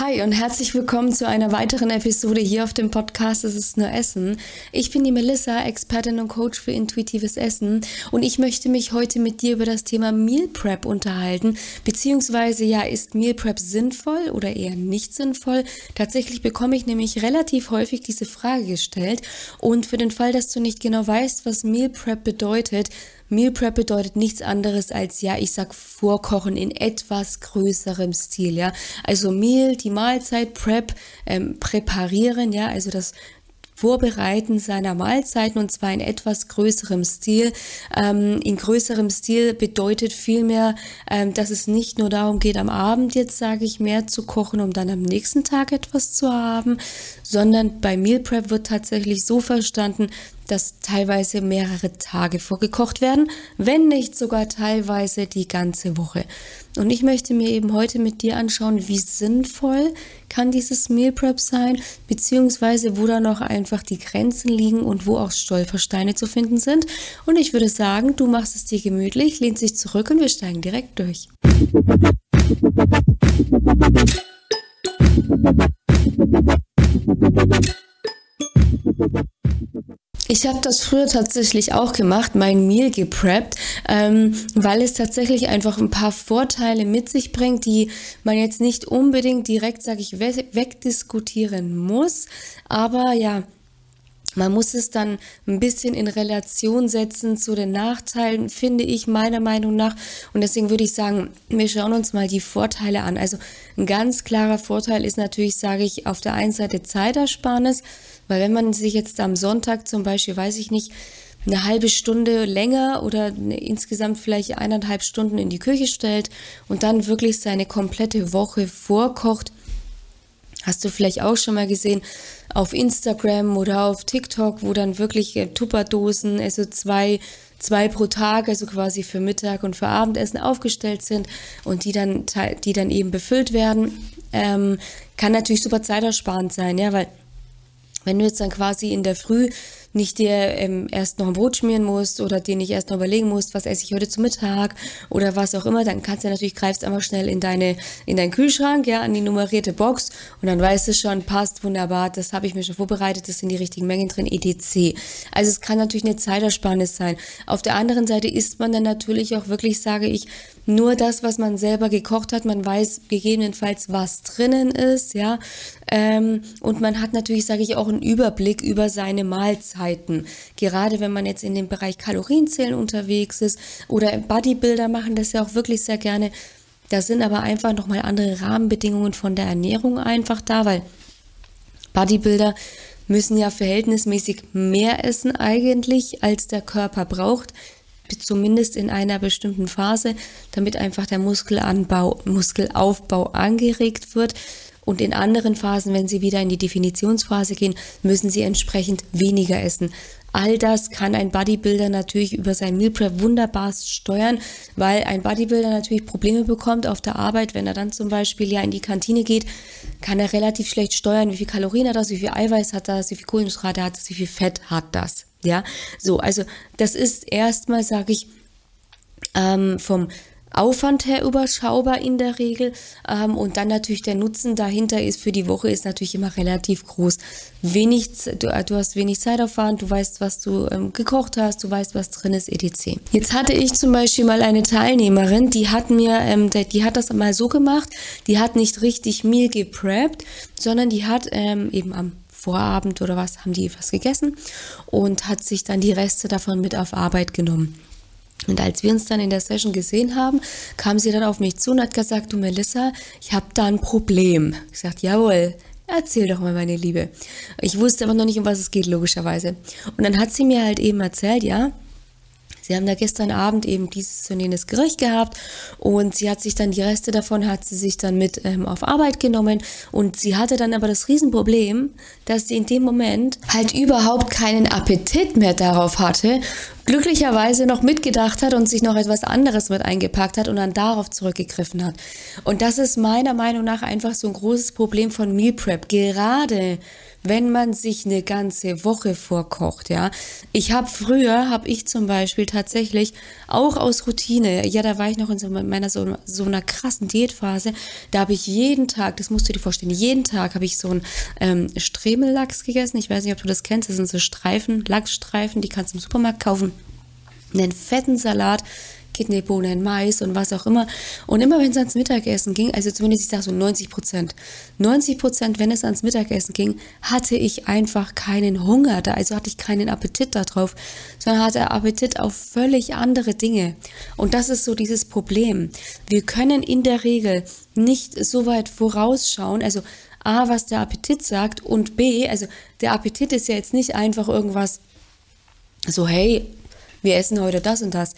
Hi und herzlich willkommen zu einer weiteren Episode hier auf dem Podcast Es ist nur Essen. Ich bin die Melissa, Expertin und Coach für intuitives Essen und ich möchte mich heute mit dir über das Thema Meal Prep unterhalten, beziehungsweise ja, ist Meal Prep sinnvoll oder eher nicht sinnvoll? Tatsächlich bekomme ich nämlich relativ häufig diese Frage gestellt und für den Fall, dass du nicht genau weißt, was Meal Prep bedeutet, Meal Prep bedeutet nichts anderes als, ja, ich sag Vorkochen in etwas größerem Stil, ja. Also Meal, die Mahlzeit, Prep, ähm, präparieren, ja, also das Vorbereiten seiner Mahlzeiten und zwar in etwas größerem Stil. Ähm, in größerem Stil bedeutet vielmehr, ähm, dass es nicht nur darum geht, am Abend jetzt sage ich mehr zu kochen, um dann am nächsten Tag etwas zu haben, sondern bei Meal Prep wird tatsächlich so verstanden, dass teilweise mehrere Tage vorgekocht werden, wenn nicht sogar teilweise die ganze Woche. Und ich möchte mir eben heute mit dir anschauen, wie sinnvoll kann dieses Meal Prep sein, beziehungsweise wo da noch einfach die Grenzen liegen und wo auch Stolpersteine zu finden sind. Und ich würde sagen, du machst es dir gemütlich, lehnst dich zurück und wir steigen direkt durch. Ich habe das früher tatsächlich auch gemacht, mein Meal gepreppt, ähm, weil es tatsächlich einfach ein paar Vorteile mit sich bringt, die man jetzt nicht unbedingt direkt, sage ich, wegdiskutieren muss. Aber ja, man muss es dann ein bisschen in Relation setzen zu den Nachteilen, finde ich meiner Meinung nach. Und deswegen würde ich sagen, wir schauen uns mal die Vorteile an. Also ein ganz klarer Vorteil ist natürlich, sage ich, auf der einen Seite Zeitersparnis. Weil wenn man sich jetzt am Sonntag zum Beispiel, weiß ich nicht, eine halbe Stunde länger oder eine, insgesamt vielleicht eineinhalb Stunden in die Küche stellt und dann wirklich seine komplette Woche vorkocht, hast du vielleicht auch schon mal gesehen auf Instagram oder auf TikTok, wo dann wirklich äh, Tupperdosen, also zwei zwei pro Tag, also quasi für Mittag und für Abendessen aufgestellt sind und die dann, die dann eben befüllt werden, ähm, kann natürlich super zeitersparend sein, ja, weil wenn du jetzt dann quasi in der Früh nicht dir ähm, erst noch ein Brot schmieren musst oder dir nicht erst noch überlegen musst, was esse ich heute zu Mittag oder was auch immer, dann kannst du natürlich greifst einfach schnell in deine in deinen Kühlschrank, ja, an die nummerierte Box und dann weißt du schon, passt wunderbar, das habe ich mir schon vorbereitet, das sind die richtigen Mengen drin, etc. Also es kann natürlich eine Zeitersparnis sein. Auf der anderen Seite isst man dann natürlich auch wirklich, sage ich, nur das, was man selber gekocht hat. Man weiß gegebenenfalls, was drinnen ist, ja. Ähm, und man hat natürlich, sage ich, auch einen Überblick über seine Mahlzeiten. Gerade wenn man jetzt in dem Bereich Kalorienzählen unterwegs ist oder Bodybuilder machen das ja auch wirklich sehr gerne. Da sind aber einfach nochmal andere Rahmenbedingungen von der Ernährung einfach da, weil Bodybuilder müssen ja verhältnismäßig mehr essen eigentlich, als der Körper braucht zumindest in einer bestimmten Phase, damit einfach der Muskelaufbau angeregt wird. Und in anderen Phasen, wenn sie wieder in die Definitionsphase gehen, müssen sie entsprechend weniger essen. All das kann ein Bodybuilder natürlich über sein Meal Prep wunderbar steuern, weil ein Bodybuilder natürlich Probleme bekommt auf der Arbeit. Wenn er dann zum Beispiel ja in die Kantine geht, kann er relativ schlecht steuern, wie viel Kalorien hat das, wie viel Eiweiß hat das, wie viel Kohlenhydrate hat das, wie viel Fett hat das. Ja, so, also das ist erstmal, sage ich, ähm, vom Aufwand her überschaubar in der Regel ähm, und dann natürlich der Nutzen dahinter ist für die Woche ist natürlich immer relativ groß. Wenig, du, du hast wenig Zeitaufwand, du weißt, was du ähm, gekocht hast, du weißt, was drin ist, etc. Jetzt hatte ich zum Beispiel mal eine Teilnehmerin, die hat mir, ähm, die, die hat das mal so gemacht, die hat nicht richtig Meal gepreppt, sondern die hat ähm, eben am Vorabend oder was, haben die was gegessen und hat sich dann die Reste davon mit auf Arbeit genommen. Und als wir uns dann in der Session gesehen haben, kam sie dann auf mich zu und hat gesagt, du Melissa, ich habe da ein Problem. Ich sagte, jawohl, erzähl doch mal, meine Liebe. Ich wusste aber noch nicht, um was es geht, logischerweise. Und dann hat sie mir halt eben erzählt, ja, Sie haben da gestern Abend eben dieses und jenes Gericht gehabt und sie hat sich dann die Reste davon hat sie sich dann mit ähm, auf Arbeit genommen und sie hatte dann aber das Riesenproblem, dass sie in dem Moment halt überhaupt keinen Appetit mehr darauf hatte, glücklicherweise noch mitgedacht hat und sich noch etwas anderes mit eingepackt hat und dann darauf zurückgegriffen hat. Und das ist meiner Meinung nach einfach so ein großes Problem von Meal Prep. Gerade wenn man sich eine ganze Woche vorkocht, ja. Ich habe früher, habe ich zum Beispiel tatsächlich auch aus Routine, ja, da war ich noch in so meiner so, so einer krassen Diätphase, da habe ich jeden Tag, das musst du dir vorstellen, jeden Tag habe ich so einen ähm, Stremellachs gegessen. Ich weiß nicht, ob du das kennst, das sind so Streifen, Lachsstreifen, die kannst du im Supermarkt kaufen. Einen fetten Salat Kidneybohnen, Mais und was auch immer. Und immer wenn es ans Mittagessen ging, also zumindest ich sage so 90 Prozent, 90 Prozent, wenn es ans Mittagessen ging, hatte ich einfach keinen Hunger da, also hatte ich keinen Appetit darauf, sondern hatte Appetit auf völlig andere Dinge. Und das ist so dieses Problem. Wir können in der Regel nicht so weit vorausschauen, also A, was der Appetit sagt und B, also der Appetit ist ja jetzt nicht einfach irgendwas so, hey, wir essen heute das und das.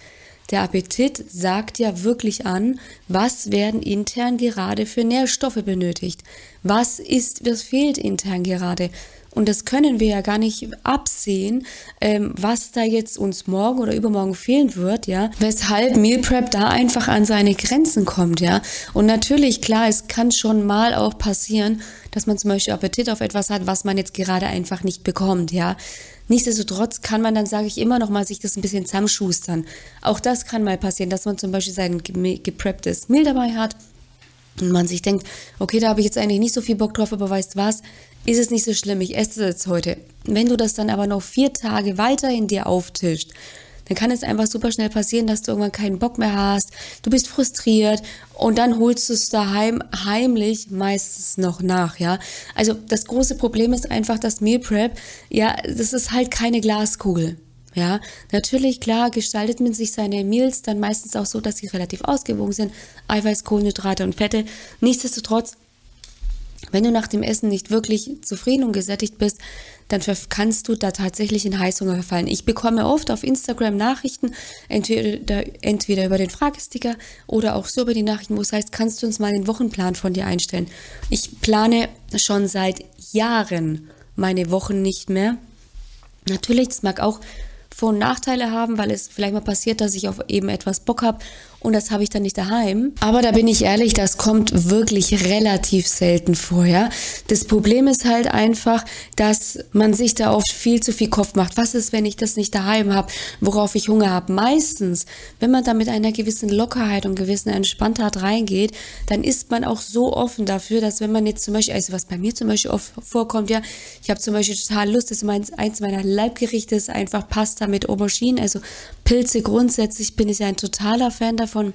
Der Appetit sagt ja wirklich an, was werden intern gerade für Nährstoffe benötigt. Was ist, was fehlt intern gerade? Und das können wir ja gar nicht absehen, ähm, was da jetzt uns morgen oder übermorgen fehlen wird, ja. Weshalb Meal Prep da einfach an seine Grenzen kommt, ja. Und natürlich, klar, es kann schon mal auch passieren, dass man zum Beispiel Appetit auf etwas hat, was man jetzt gerade einfach nicht bekommt, ja. Nichtsdestotrotz kann man dann, sage ich immer noch mal, sich das ein bisschen zusammenschustern. Auch das kann mal passieren, dass man zum Beispiel sein geprepptes Meal dabei hat und man sich denkt, okay, da habe ich jetzt eigentlich nicht so viel Bock drauf, aber weißt was, ist es nicht so schlimm, ich esse das jetzt heute. Wenn du das dann aber noch vier Tage weiterhin dir auftischt, dann kann es einfach super schnell passieren, dass du irgendwann keinen Bock mehr hast, du bist frustriert und dann holst du es daheim heimlich meistens noch nach, ja. Also das große Problem ist einfach, dass Meal Prep, ja, das ist halt keine Glaskugel. Ja, natürlich, klar, gestaltet man sich seine Meals dann meistens auch so, dass sie relativ ausgewogen sind. Eiweiß, Kohlenhydrate und Fette. Nichtsdestotrotz wenn du nach dem Essen nicht wirklich zufrieden und gesättigt bist, dann kannst du da tatsächlich in Heißhunger verfallen. Ich bekomme oft auf Instagram Nachrichten, entweder, entweder über den Fragesticker oder auch so über die Nachrichten, wo es heißt, kannst du uns mal den Wochenplan von dir einstellen. Ich plane schon seit Jahren meine Wochen nicht mehr. Natürlich, das mag auch vor- und Nachteile haben, weil es vielleicht mal passiert, dass ich auf eben etwas Bock habe und das habe ich dann nicht daheim. Aber da bin ich ehrlich, das kommt wirklich relativ selten vor. Ja? Das Problem ist halt einfach, dass man sich da oft viel zu viel Kopf macht. Was ist, wenn ich das nicht daheim habe, worauf ich Hunger habe? Meistens, wenn man da mit einer gewissen Lockerheit und gewissen Entspanntheit reingeht, dann ist man auch so offen dafür, dass wenn man jetzt zum Beispiel, also was bei mir zum Beispiel oft vorkommt, ja, ich habe zum Beispiel total Lust, dass mein, eins meiner Leibgerichte ist einfach Pasta mit Aubergine, also Pilze grundsätzlich bin ich ein totaler Fan davon.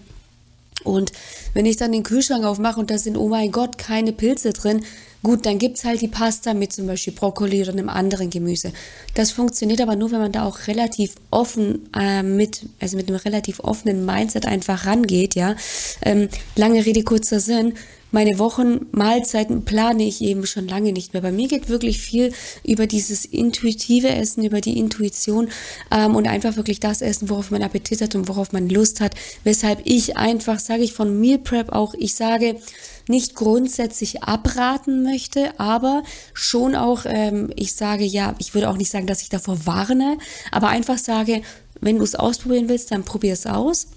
Und wenn ich dann den Kühlschrank aufmache und da sind, oh mein Gott, keine Pilze drin, gut, dann gibt es halt die Pasta mit zum Beispiel Brokkoli oder einem anderen Gemüse. Das funktioniert aber nur, wenn man da auch relativ offen äh, mit, also mit einem relativ offenen Mindset einfach rangeht, ja. Ähm, lange Rede, kurzer Sinn meine Wochen, Mahlzeiten plane ich eben schon lange nicht mehr. Bei mir geht wirklich viel über dieses intuitive Essen, über die Intuition ähm, und einfach wirklich das Essen, worauf man Appetit hat und worauf man Lust hat. Weshalb ich einfach, sage ich von Meal Prep auch, ich sage, nicht grundsätzlich abraten möchte, aber schon auch, ähm, ich sage ja, ich würde auch nicht sagen, dass ich davor warne, aber einfach sage, wenn du es ausprobieren willst, dann probier es aus.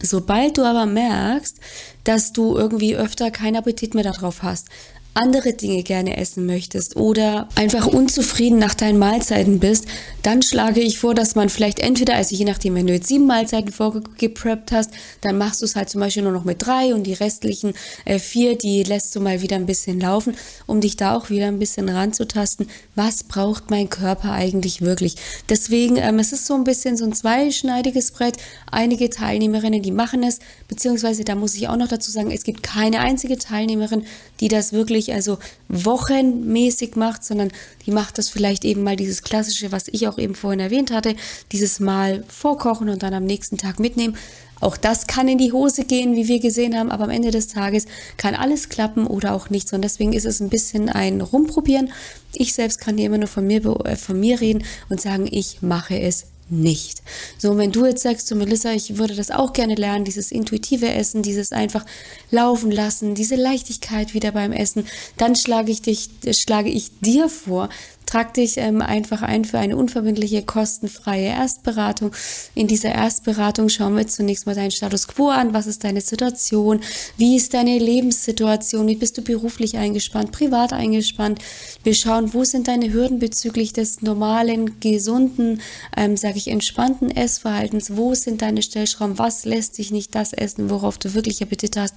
Sobald du aber merkst, dass du irgendwie öfter keinen Appetit mehr darauf hast, andere Dinge gerne essen möchtest oder einfach unzufrieden nach deinen Mahlzeiten bist, dann schlage ich vor, dass man vielleicht entweder, also je nachdem, wenn du jetzt sieben Mahlzeiten vorgepreppt hast, dann machst du es halt zum Beispiel nur noch mit drei und die restlichen äh, vier, die lässt du mal wieder ein bisschen laufen, um dich da auch wieder ein bisschen ranzutasten. Was braucht mein Körper eigentlich wirklich? Deswegen, ähm, es ist so ein bisschen so ein zweischneidiges Brett. Einige Teilnehmerinnen, die machen es, beziehungsweise da muss ich auch noch dazu sagen, es gibt keine einzige Teilnehmerin, die das wirklich also wochenmäßig macht, sondern die macht das vielleicht eben mal dieses klassische, was ich auch eben vorhin erwähnt hatte, dieses Mal vorkochen und dann am nächsten Tag mitnehmen. Auch das kann in die Hose gehen, wie wir gesehen haben, aber am Ende des Tages kann alles klappen oder auch nichts. Und deswegen ist es ein bisschen ein Rumprobieren. Ich selbst kann hier immer nur von mir, äh, von mir reden und sagen, ich mache es nicht. So, wenn du jetzt sagst zu Melissa, ich würde das auch gerne lernen, dieses intuitive Essen, dieses einfach laufen lassen, diese Leichtigkeit wieder beim Essen, dann schlage ich dich, schlage ich dir vor, Trag dich ähm, einfach ein für eine unverbindliche, kostenfreie Erstberatung. In dieser Erstberatung schauen wir zunächst mal deinen Status quo an. Was ist deine Situation? Wie ist deine Lebenssituation? Wie bist du beruflich eingespannt, privat eingespannt? Wir schauen, wo sind deine Hürden bezüglich des normalen, gesunden, ähm, sage ich, entspannten Essverhaltens? Wo sind deine Stellschrauben? Was lässt sich nicht das essen, worauf du wirklich Appetit hast?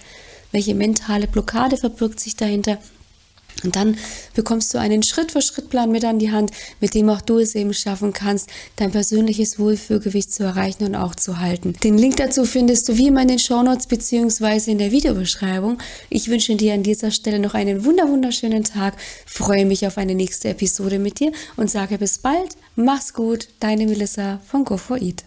Welche mentale Blockade verbirgt sich dahinter? Und dann bekommst du einen Schritt-für-Schritt-Plan mit an die Hand, mit dem auch du es eben schaffen kannst, dein persönliches Wohlfühlgewicht zu erreichen und auch zu halten. Den Link dazu findest du wie immer in den Shownotes bzw. in der Videobeschreibung. Ich wünsche dir an dieser Stelle noch einen wunder wunderschönen Tag, freue mich auf eine nächste Episode mit dir und sage bis bald, mach's gut, deine Melissa von Go4Eat.